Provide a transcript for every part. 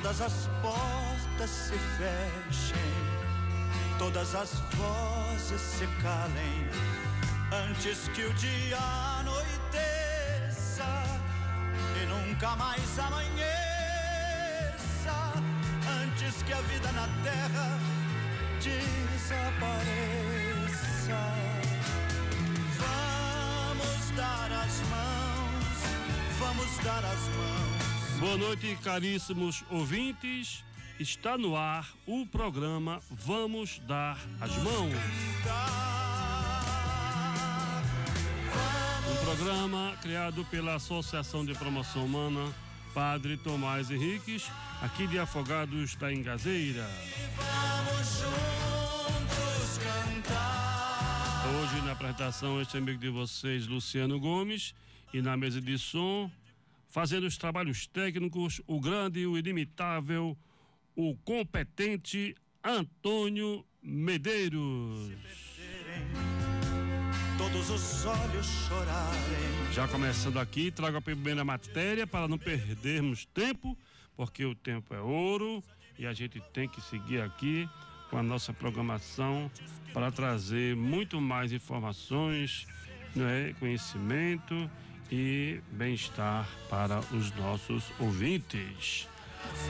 todas as portas se fechem, todas as vozes se calem, antes que o dia anoiteça e nunca mais amanheça, antes que a vida na terra desapareça. Vamos dar as mãos, vamos dar as mãos Boa noite, caríssimos ouvintes. Está no ar o programa Vamos Dar as Mãos. Um programa criado pela Associação de Promoção Humana Padre Tomás Henriques, aqui de Afogados da Engazeira. Hoje na apresentação este amigo de vocês, Luciano Gomes, e na mesa de som, fazendo os trabalhos técnicos, o grande, o inimitável, o competente Antônio Medeiros. Todos os olhos chorarem. Já começando aqui, trago a primeira matéria para não perdermos tempo, porque o tempo é ouro e a gente tem que seguir aqui com a nossa programação para trazer muito mais informações, né, conhecimento e bem-estar para os nossos ouvintes.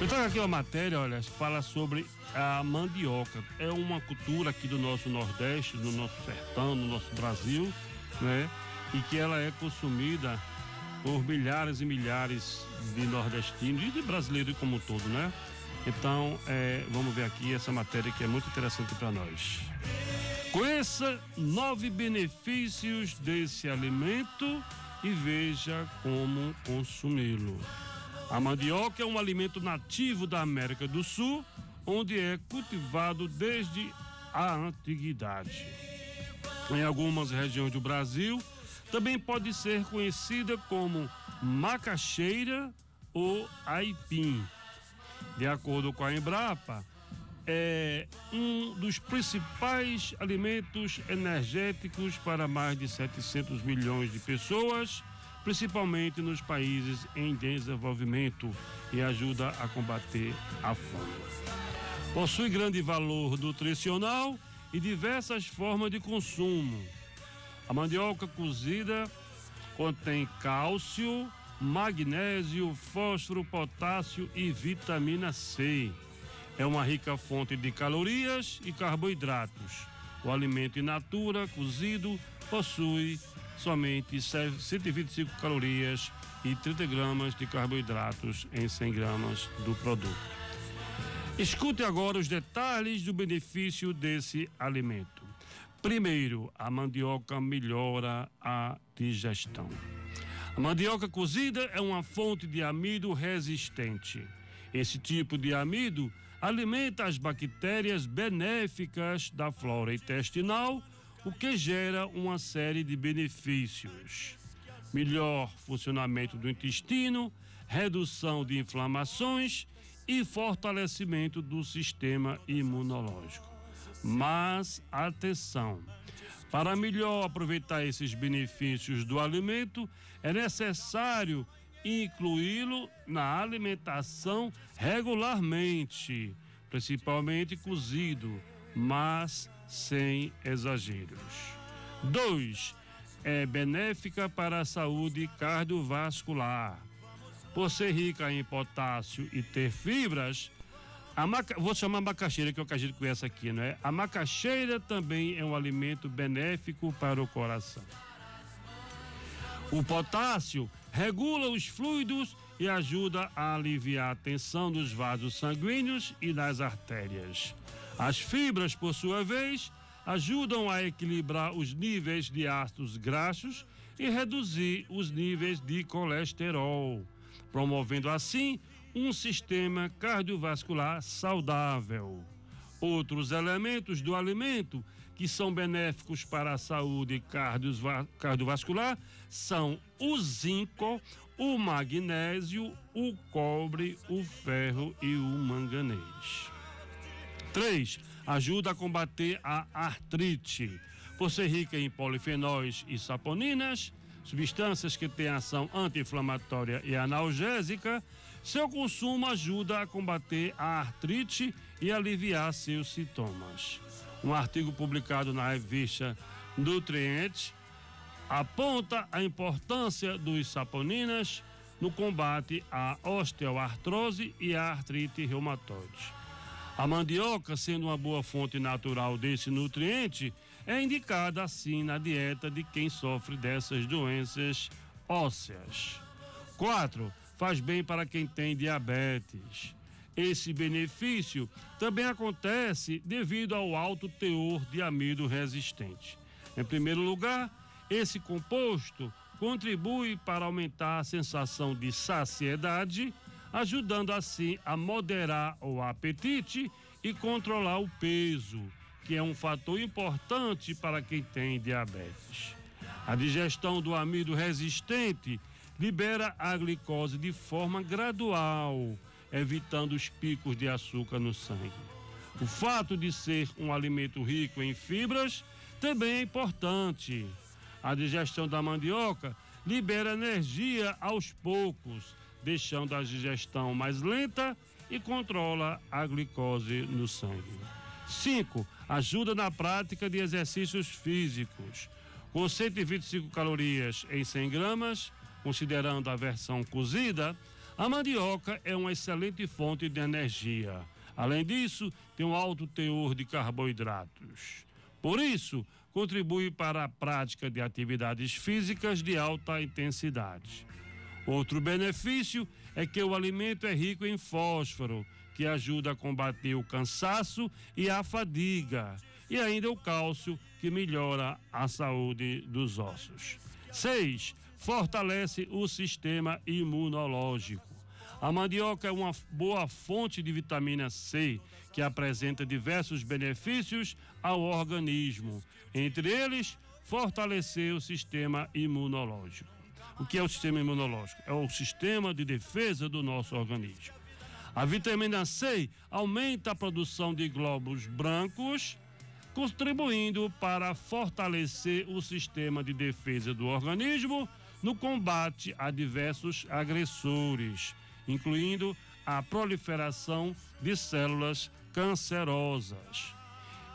Eu trago aqui uma matéria, olha, fala sobre a mandioca. É uma cultura aqui do nosso Nordeste, do nosso sertão, do nosso Brasil, né? E que ela é consumida por milhares e milhares de nordestinos e de brasileiros como um todo, né? Então, é, vamos ver aqui essa matéria que é muito interessante para nós. Conheça nove benefícios desse alimento e veja como consumi-lo. A mandioca é um alimento nativo da América do Sul, onde é cultivado desde a antiguidade. Em algumas regiões do Brasil, também pode ser conhecida como macaxeira ou aipim. De acordo com a Embrapa, é um dos principais alimentos energéticos para mais de 700 milhões de pessoas, principalmente nos países em desenvolvimento e ajuda a combater a fome. Possui grande valor nutricional e diversas formas de consumo. A mandioca cozida contém cálcio, magnésio, fósforo, potássio e vitamina C é uma rica fonte de calorias e carboidratos. O alimento in natura, cozido, possui somente 125 calorias e 30 gramas de carboidratos em 100 gramas do produto. Escute agora os detalhes do benefício desse alimento. Primeiro, a mandioca melhora a digestão. A mandioca cozida é uma fonte de amido resistente. Esse tipo de amido alimenta as bactérias benéficas da flora intestinal, o que gera uma série de benefícios. Melhor funcionamento do intestino, redução de inflamações e fortalecimento do sistema imunológico. Mas atenção! Para melhor aproveitar esses benefícios do alimento, é necessário incluí-lo na alimentação regularmente, principalmente cozido, mas sem exageros. 2. É benéfica para a saúde cardiovascular. Por ser rica em potássio e ter fibras, a maca... vou chamar macaxeira, que é o que a gente conhece aqui, não é? A macaxeira também é um alimento benéfico para o coração. O potássio regula os fluidos e ajuda a aliviar a tensão dos vasos sanguíneos e das artérias. As fibras, por sua vez, ajudam a equilibrar os níveis de ácidos graxos e reduzir os níveis de colesterol, promovendo assim um sistema cardiovascular saudável. Outros elementos do alimento que são benéficos para a saúde cardiovascular são o zinco, o magnésio, o cobre, o ferro e o manganês. 3. Ajuda a combater a artrite. Por ser rica em polifenóis e saponinas, substâncias que têm ação anti-inflamatória e analgésica, Seu consumo ajuda a combater a artrite e aliviar seus sintomas. Um artigo publicado na revista Nutrientes aponta a importância dos saponinas no combate à osteoartrose e à artrite reumatoide. A mandioca, sendo uma boa fonte natural desse nutriente, é indicada assim na dieta de quem sofre dessas doenças ósseas. 4. Faz bem para quem tem diabetes. Esse benefício também acontece devido ao alto teor de amido resistente. Em primeiro lugar, esse composto contribui para aumentar a sensação de saciedade, ajudando assim a moderar o apetite e controlar o peso, que é um fator importante para quem tem diabetes. A digestão do amido resistente libera a glicose de forma gradual, evitando os picos de açúcar no sangue. O fato de ser um alimento rico em fibras também é importante. A digestão da mandioca libera energia aos poucos, deixando a digestão mais lenta e controla a glicose no sangue. 5. Ajuda na prática de exercícios físicos. Com 125 calorias em 100 gramas, considerando a versão cozida, a mandioca é uma excelente fonte de energia. Além disso, tem um alto teor de carboidratos. Por isso, contribui para a prática de atividades físicas de alta intensidade. Outro benefício é que o alimento é rico em fósforo, que ajuda a combater o cansaço e a fadiga, e ainda o cálcio, que melhora a saúde dos ossos. 6. Fortalece o sistema imunológico. A mandioca é uma boa fonte de vitamina C, que apresenta diversos benefícios ao organismo, entre eles, fortalecer o sistema imunológico. O que é o sistema imunológico? É o sistema de defesa do nosso organismo. A vitamina C aumenta a produção de glóbulos brancos, contribuindo para fortalecer o sistema de defesa do organismo no combate a diversos agressores, incluindo a proliferação de células cancerosas.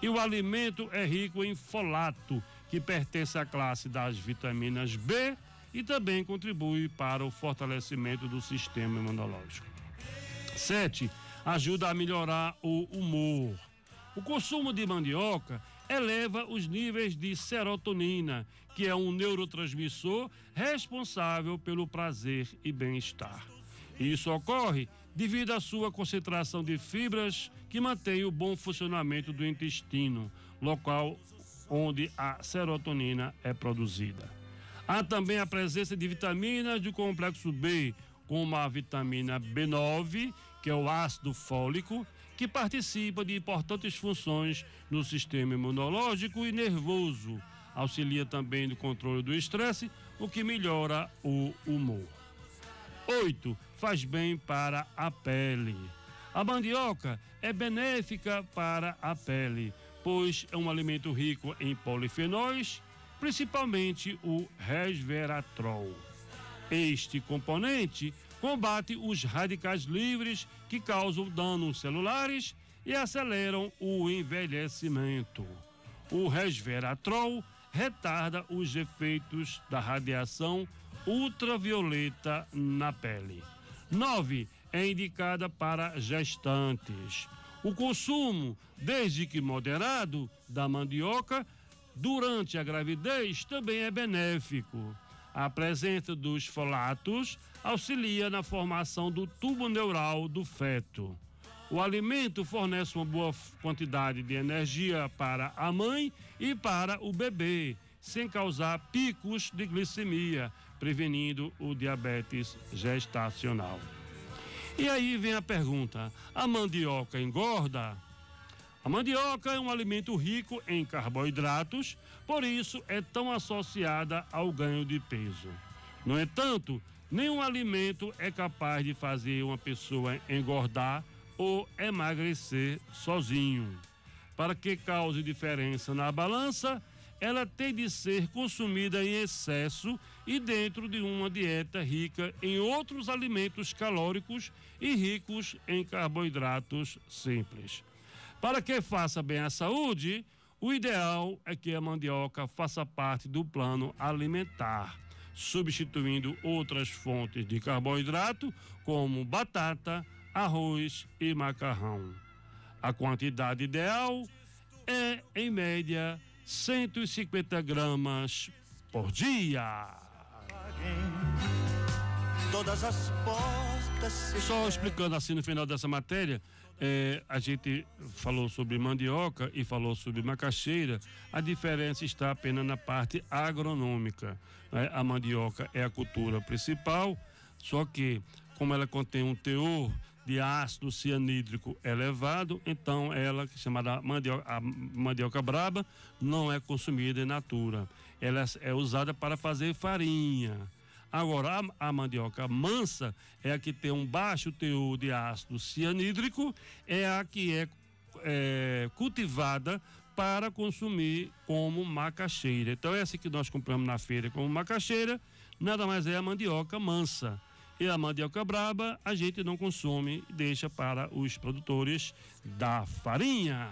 E o alimento é rico em folato, que pertence à classe das vitaminas B e também contribui para o fortalecimento do sistema imunológico. 7. Ajuda a melhorar o humor. O consumo de mandioca eleva os níveis de serotonina, que é um neurotransmissor responsável pelo prazer e bem-estar. Isso ocorre devido à sua concentração de fibras que mantém o bom funcionamento do intestino, local onde a serotonina é produzida. Há também a presença de vitaminas do complexo B, como a vitamina B9, que é o ácido fólico, que participa de importantes funções no sistema imunológico e nervoso. Auxilia também no controle do estresse, o que melhora o humor. 8. Faz bem para a pele. A mandioca é benéfica para a pele, pois é um alimento rico em polifenóis, principalmente o resveratrol. Este componente combate os radicais livres que causam danos celulares e aceleram o envelhecimento. O resveratrol retarda os efeitos da radiação ultravioleta na pele. 9. É indicada para gestantes. O consumo, desde que moderado, da mandioca durante a gravidez também é benéfico. A presença dos folatos auxilia na formação do tubo neural do feto. O alimento fornece uma boa quantidade de energia para a mãe e para o bebê, sem causar picos de glicemia, prevenindo o diabetes gestacional. E aí vem a pergunta: a mandioca engorda? A mandioca é um alimento rico em carboidratos, por isso é tão associada ao ganho de peso. No entanto, nenhum alimento é capaz de fazer uma pessoa engordar ou emagrecer sozinho. Para que cause diferença na balança, ela tem de ser consumida em excesso e dentro de uma dieta rica em outros alimentos calóricos e ricos em carboidratos simples. Para que faça bem à saúde, o ideal é que a mandioca faça parte do plano alimentar, substituindo outras fontes de carboidrato, como batata, arroz e macarrão. A quantidade ideal é, em média, 150 gramas por dia. Todas as portas Só explicando assim no final dessa matéria, é, a gente falou sobre mandioca e falou sobre macaxeira. A diferença está apenas na parte agronômica. né? A mandioca é a cultura principal, só que como ela contém um teor de ácido cianídrico elevado, então ela, é chamada mandioca, a mandioca braba, não é consumida in natura. Ela é usada para fazer farinha. Agora, a, a mandioca mansa é a que tem um baixo teor de ácido cianídrico, é a que é, é cultivada para consumir como macaxeira. Então, essa que nós compramos na feira como macaxeira, nada mais é a mandioca mansa. E a mandioca braba a gente não consome, deixa para os produtores da farinha.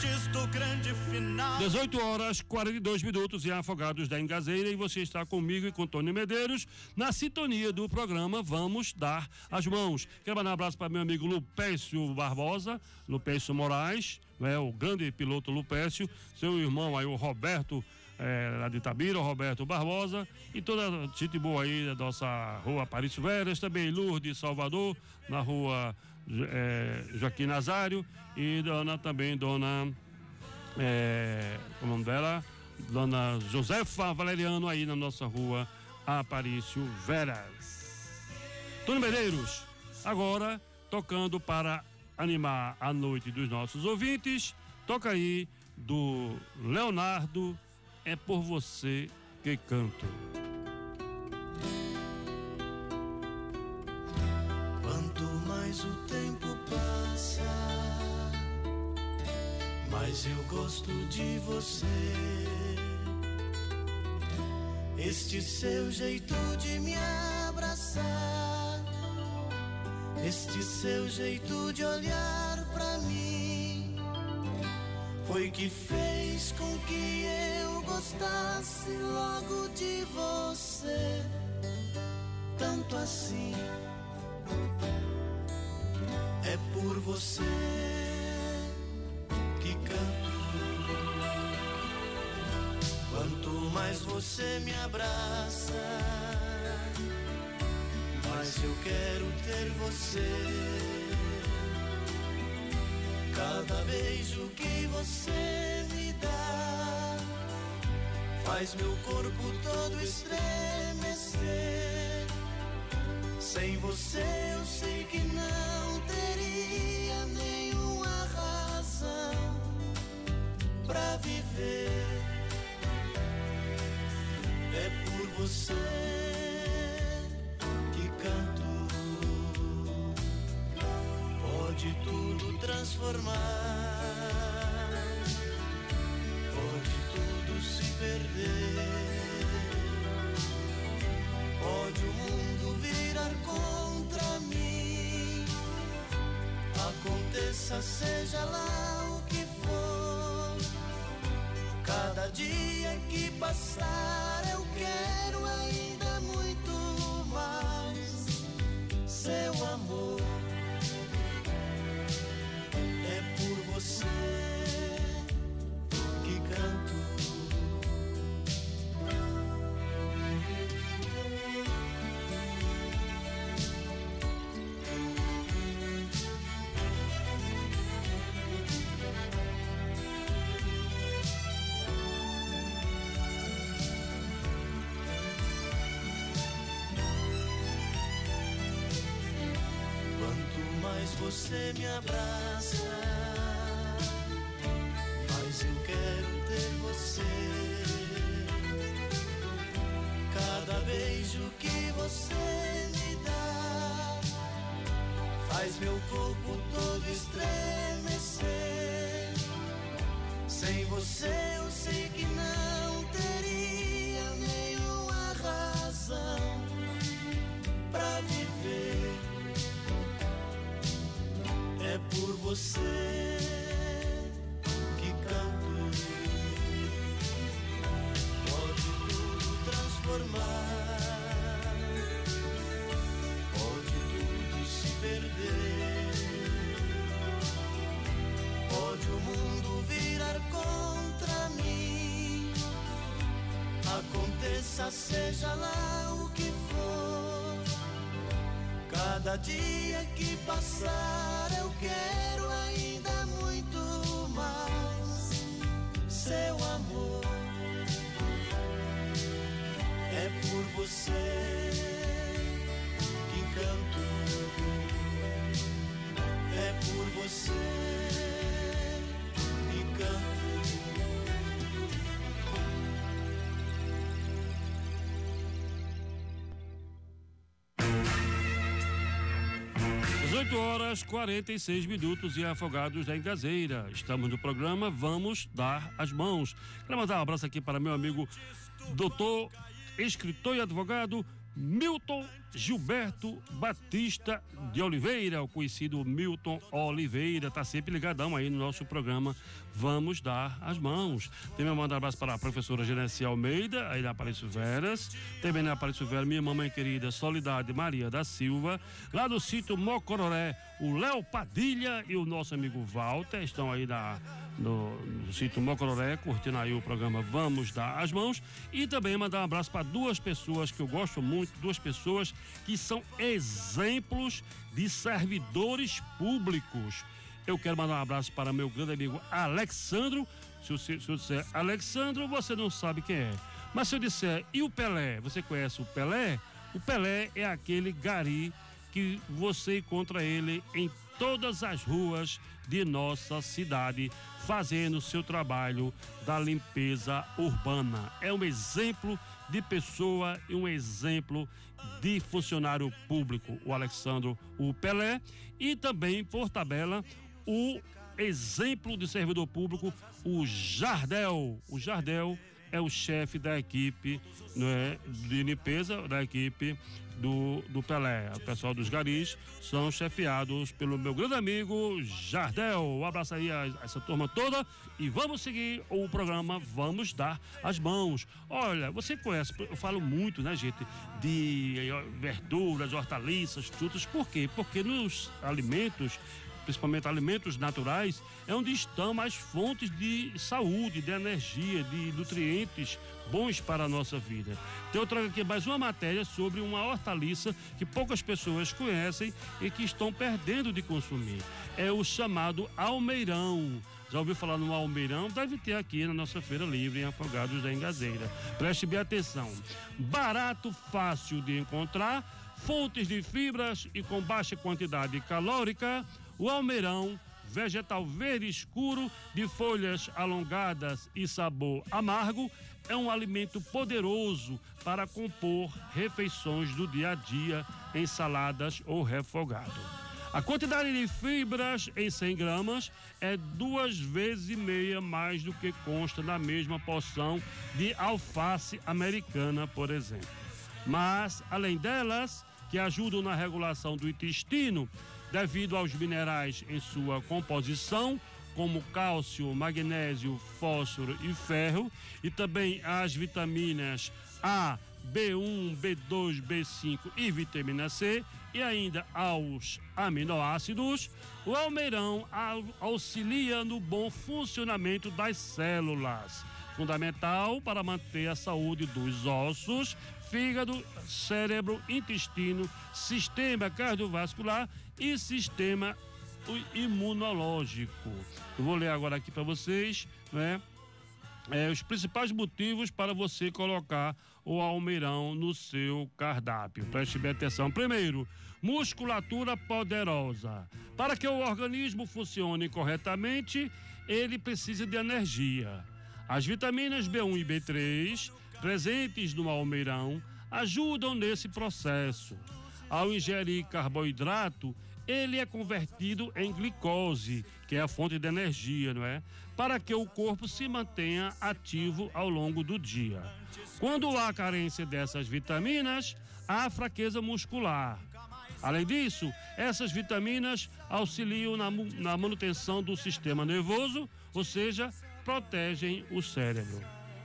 antes do grande final. 18 horas 42 minutos em Afogados da Engazeira e você está comigo e com Tony Medeiros na sintonia do programa Vamos Dar as Mãos. Quero mandar um abraço para meu amigo Lupécio Barbosa, Lupécio Moraes, né, o grande piloto Lupécio, seu irmão aí, o Roberto é, lá de Itabira, Roberto Barbosa e toda a gente boa aí da nossa rua Aparício Veras, também Lourdes Salvador, na rua é, Joaquim Nazário e dona também dona é, é o nome dela? Dona Josefa Valeriano aí na nossa rua Aparício Veras. Tony Medeiros, agora tocando para animar a noite dos nossos ouvintes, toca aí do Leonardo, é por você que canto. Quanto mais o tempo passa, mais eu gosto de você. Este seu jeito de me abraçar, este seu jeito de olhar foi que fez com que eu gostasse logo de você, tanto assim é por você que canto. Quanto mais você me abraça, mais eu quero ter você. Cada beijo que você me dá faz meu corpo todo estremecer. Sem você eu sei que não teria nenhuma razão pra viver. É por você transformar. Pode tudo se perder. Pode o mundo virar contra mim. Aconteça, seja lá o que for. Cada dia que passar, você me abraça, mais eu quero ter você. Cada beijo que você me dá faz meu corpo todo estremecer. Sem você eu sei que não você que canto. Pode tudo transformar. Pode tudo se perder. Pode o mundo virar contra mim. Aconteça, seja lá o que for. Cada dia que passar, eu quero 18 horas 46 minutos e afogados da Engazeira. Estamos no programa Vamos Dar as Mãos. Quero mandar um abraço aqui para meu amigo doutor, escritor e advogado Milton Gilberto Batista de Oliveira, o conhecido Milton Oliveira, está sempre ligadão aí no nosso programa Vamos Dar as Mãos. Também manda um abraço para a professora Genesi Almeida, aí na Aparício Veras. Também na Aparício Veras, minha mamãe querida Solidade Maria da Silva. Lá do sítio Mocororé, o Léo Padilha e o nosso amigo Walter estão aí na, no, no sítio Mocororé, curtindo aí o programa Vamos Dar as Mãos. E também mandar um abraço para duas pessoas que eu gosto muito, duas pessoas que são exemplos de servidores públicos. Eu quero mandar um abraço para meu grande amigo Alexandro. Se eu, se eu disser Alexandro, você não sabe quem é. Mas se eu disser, e o Pelé? Você conhece o Pelé? O Pelé é aquele gari que você encontra ele em todas as ruas de nossa cidade, fazendo seu trabalho da limpeza urbana. É um exemplo de pessoa e um exemplo de funcionário público, o Alexandro o Pelé, e também, por tabela, o exemplo de servidor público, o Jardel. O Jardel é o chefe da equipe né, de limpeza da equipe do, do Pelé. O pessoal dos garis são chefiados pelo meu grande amigo Jardel. Um abraço aí a, a essa turma toda e vamos seguir o programa Vamos Dar as Mãos. Olha, você conhece, eu falo muito, né, gente, de eh, verduras, hortaliças, frutas. Por quê? Porque nos alimentos principalmente alimentos naturais, é onde estão as fontes de saúde, de energia, de nutrientes bons para a nossa vida. Então eu trago aqui mais uma matéria sobre uma hortaliça que poucas pessoas conhecem e que estão perdendo de consumir. É o chamado almeirão. Já ouviu falar no almeirão? Deve ter aqui na nossa feira livre em Afogados da Engazeira. Preste bem atenção. Barato, fácil de encontrar, fontes de fibras e com baixa quantidade calórica, o almeirão vegetal verde escuro, de folhas alongadas e sabor amargo, é um alimento poderoso para compor refeições do dia a dia, ensaladas ou refogado. A quantidade de fibras em 100 gramas é duas vezes e meia mais do que consta na mesma porção de alface americana, por exemplo. Mas, além delas, que ajudam na regulação do intestino, devido aos minerais em sua composição, como cálcio, magnésio, fósforo e ferro, e também as vitaminas A, B1, B2, B5 e vitamina C, e ainda aos aminoácidos, o almeirão auxilia no bom funcionamento das células, fundamental para manter a saúde dos ossos, fígado, cérebro, intestino, sistema cardiovascular e sistema imunológico. Eu vou ler agora aqui para vocês, né? É, os principais motivos para você colocar o almeirão no seu cardápio. Preste bem atenção. Primeiro, musculatura poderosa. Para que o organismo funcione corretamente, ele precisa de energia. As vitaminas B1 e B3, presentes no almeirão, ajudam nesse processo. Ao ingerir carboidrato, ele é convertido em glicose, que é a fonte de energia, não é? Para que o corpo se mantenha ativo ao longo do dia. Quando há carência dessas vitaminas, há fraqueza muscular. Além disso, essas vitaminas auxiliam na, na manutenção do sistema nervoso, ou seja, protegem o cérebro.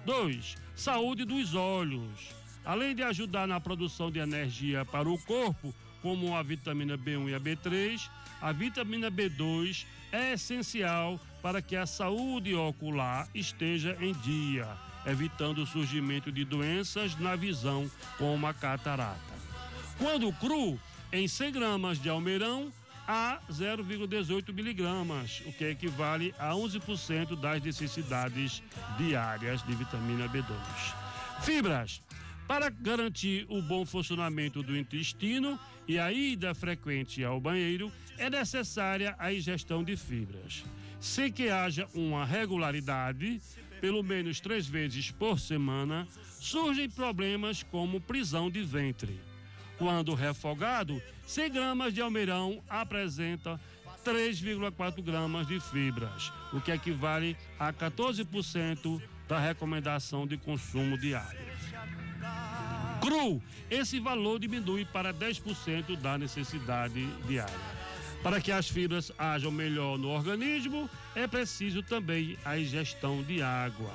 2. Saúde dos olhos. Além de ajudar na produção de energia para o corpo, como a vitamina B1 e a B3, a vitamina B2 é essencial para que a saúde ocular esteja em dia, evitando o surgimento de doenças na visão, como a catarata. Quando cru, em 100 gramas de almeirão, há 0,18 miligramas, o que equivale a 11% das necessidades diárias de vitamina B2. Fibras. Para garantir o bom funcionamento do intestino e a ida frequente ao banheiro, é necessária a ingestão de fibras. Sem que haja uma regularidade, pelo menos três vezes por semana, surgem problemas como prisão de ventre. Quando refogado, 100 gramas de almeirão apresenta 3,4 gramas de fibras, o que equivale a 14% da recomendação de consumo diário. Cru, esse valor diminui para 10% da necessidade diária. Para que as fibras hajam melhor no organismo, é preciso também a ingestão de água.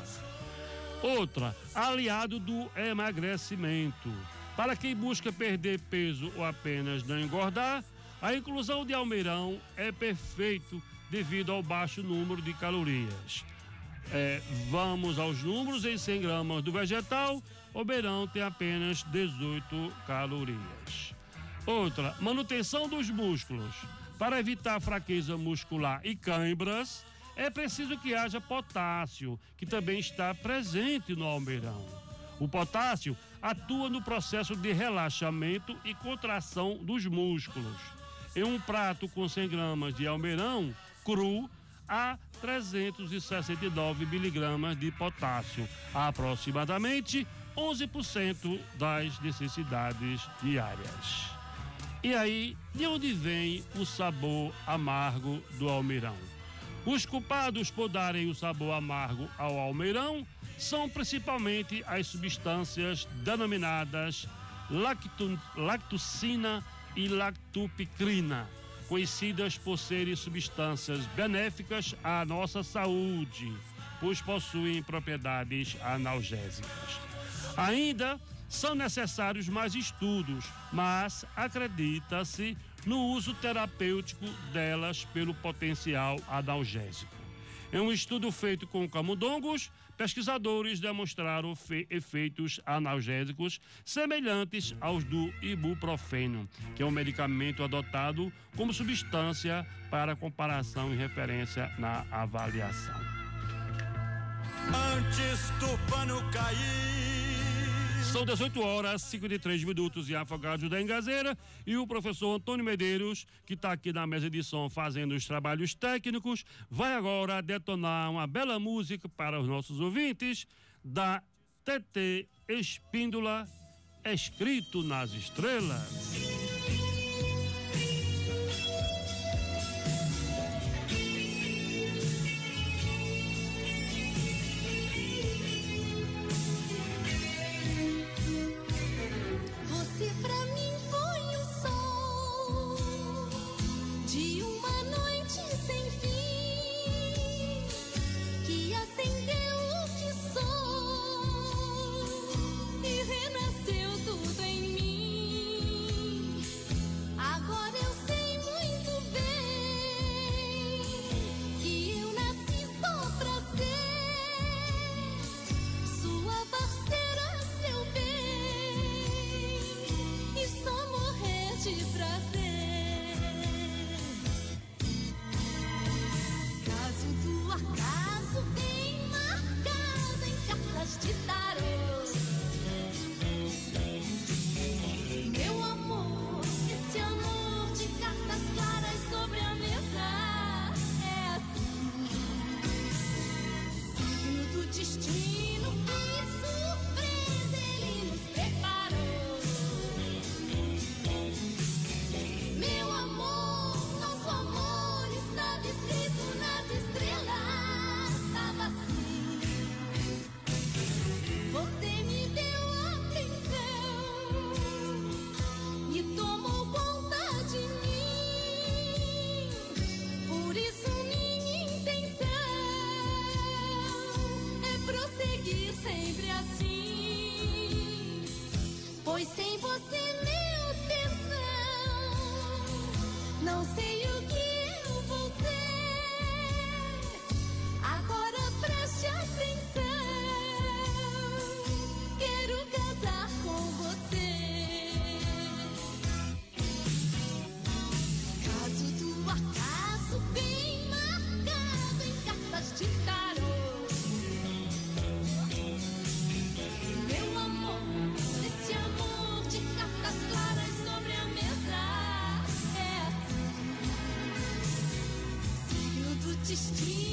Outra, aliado do emagrecimento. Para quem busca perder peso ou apenas não engordar, a inclusão de almeirão é perfeito devido ao baixo número de calorias. É, vamos aos números: em 100 gramas do vegetal, almeirão tem apenas 18 calorias. Outra, manutenção dos músculos. Para evitar fraqueza muscular e cãibras, é preciso que haja potássio, que também está presente no almeirão. O potássio atua no processo de relaxamento e contração dos músculos. Em um prato com 100 gramas de almeirão cru, há 369 miligramas de potássio, aproximadamente 11% das necessidades diárias. E aí, de onde vem o sabor amargo do almeirão? Os culpados por darem o sabor amargo ao almeirão são principalmente as substâncias denominadas lactu, lactucina e lactupicrina, conhecidas por serem substâncias benéficas à nossa saúde, pois possuem propriedades analgésicas. Ainda são necessários mais estudos, mas acredita-se no uso terapêutico delas pelo potencial analgésico. Em um estudo feito com camundongos, pesquisadores demonstraram efeitos analgésicos semelhantes aos do ibuprofeno, que é um medicamento adotado como substância para comparação e referência na avaliação. Antes do pano cair são 18 horas, 53 minutos em Afogados da Engazeira e o professor Antônio Medeiros, que está aqui na mesa de som fazendo os trabalhos técnicos, vai agora detonar uma bela música para os nossos ouvintes da TT Espíndola, escrito nas estrelas. Signo do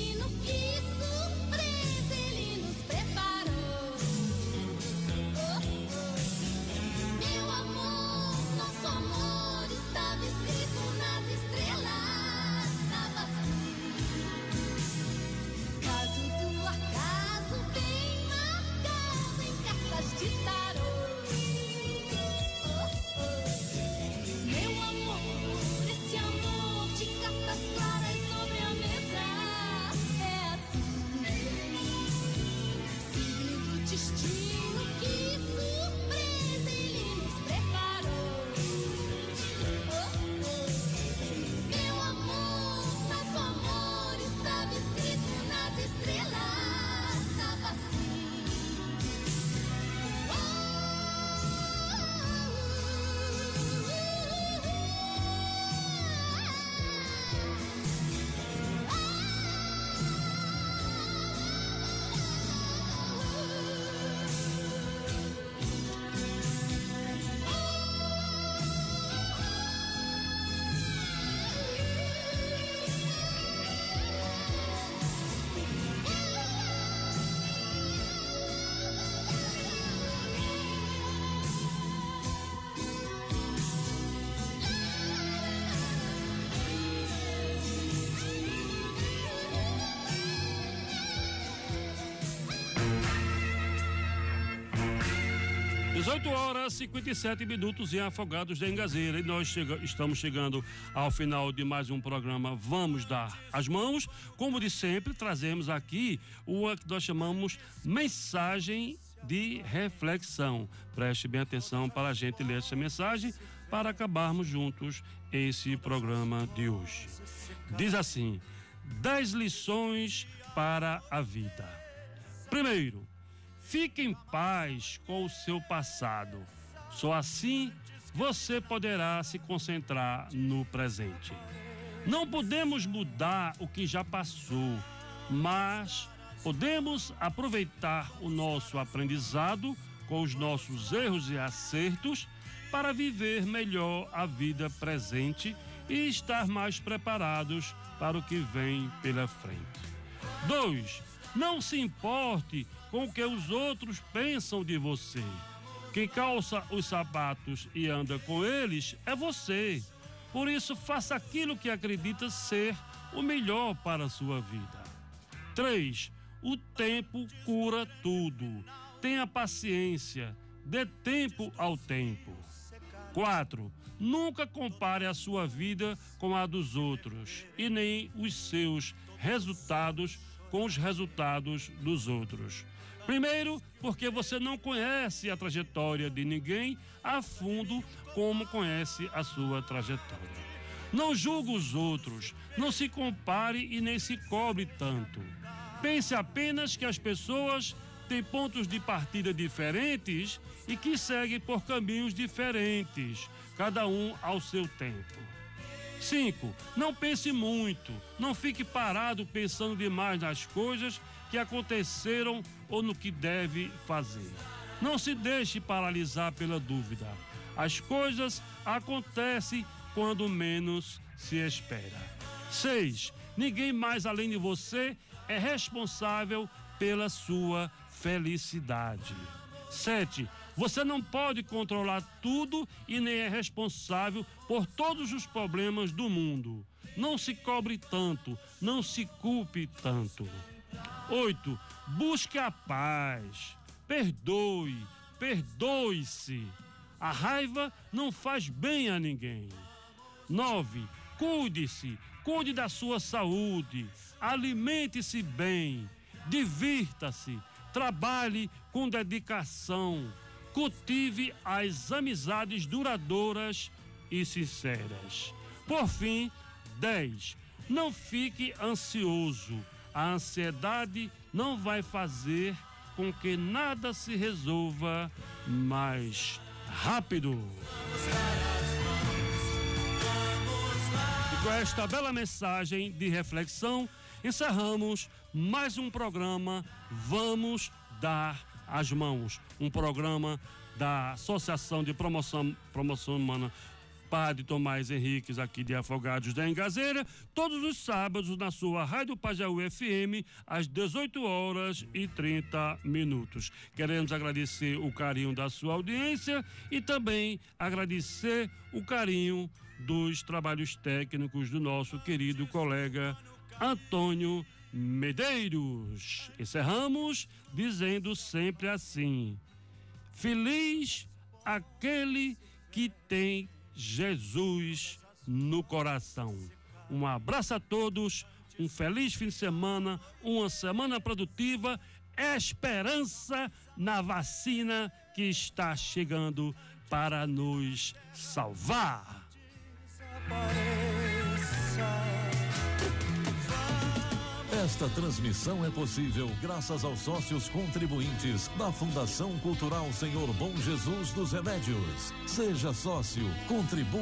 8 horas 57 minutos em Afogados da Engazeira. E nós chega, estamos chegando ao final de mais um programa Vamos Dar as Mãos. Como de sempre, trazemos aqui o que nós chamamos mensagem de reflexão. Preste bem atenção para a gente ler essa mensagem para acabarmos juntos esse programa de hoje. Diz assim: 10 lições para a vida. Primeiro, fique em paz com o seu passado. Só assim você poderá se concentrar no presente. Não podemos mudar o que já passou, mas podemos aproveitar o nosso aprendizado com os nossos erros e acertos para viver melhor a vida presente e estar mais preparados para o que vem pela frente. 2. Não se importe com o que os outros pensam de você. Quem calça os sapatos e anda com eles é você. Por isso, faça aquilo que acredita ser o melhor para a sua vida. 3. O tempo cura tudo. Tenha paciência. Dê tempo ao tempo. 4. Nunca compare a sua vida com a dos outros e nem os seus resultados com os resultados dos outros. Primeiro, porque você não conhece a trajetória de ninguém a fundo como conhece a sua trajetória. Não julgue os outros, não se compare e nem se cobre tanto. Pense apenas que as pessoas têm pontos de partida diferentes e que seguem por caminhos diferentes, cada um ao seu tempo. 5. Não pense muito. Não fique parado pensando demais nas coisas que aconteceram ou no que deve fazer. Não se deixe paralisar pela dúvida. As coisas acontecem quando menos se espera. 6. Ninguém mais além de você é responsável pela sua felicidade. 7. Você não pode controlar tudo e nem é responsável por todos os problemas do mundo. Não se cobre tanto, não se culpe tanto. 8. Busque a paz. Perdoe, perdoe-se. A raiva não faz bem a ninguém. 9. Cuide-se, cuide da sua saúde, alimente-se bem, divirta-se, trabalhe com dedicação, cultive as amizades duradouras e sinceras. Por fim, 10. Não fique ansioso. A ansiedade não vai fazer com que nada se resolva mais rápido. E com esta bela mensagem de reflexão, encerramos mais um programa Vamos Dar as Mãos. Um programa da Associação de Promoção, Promoção Humana Padre Tomás Henriques, aqui de Afogados da Engazeira, todos os sábados na sua Rádio Pajaú FM, às 18 horas e 30 minutos. Queremos agradecer o carinho da sua audiência e também agradecer o carinho dos trabalhos técnicos do nosso querido colega Antônio Medeiros. Encerramos dizendo sempre assim: Feliz aquele que tem Jesus no coração. Um abraço a todos, um feliz fim de semana, uma semana produtiva, esperança na vacina que está chegando para nos salvar. Esta transmissão é possível graças aos sócios contribuintes da Fundação Cultural Senhor Bom Jesus dos Remédios. Seja sócio, contribua.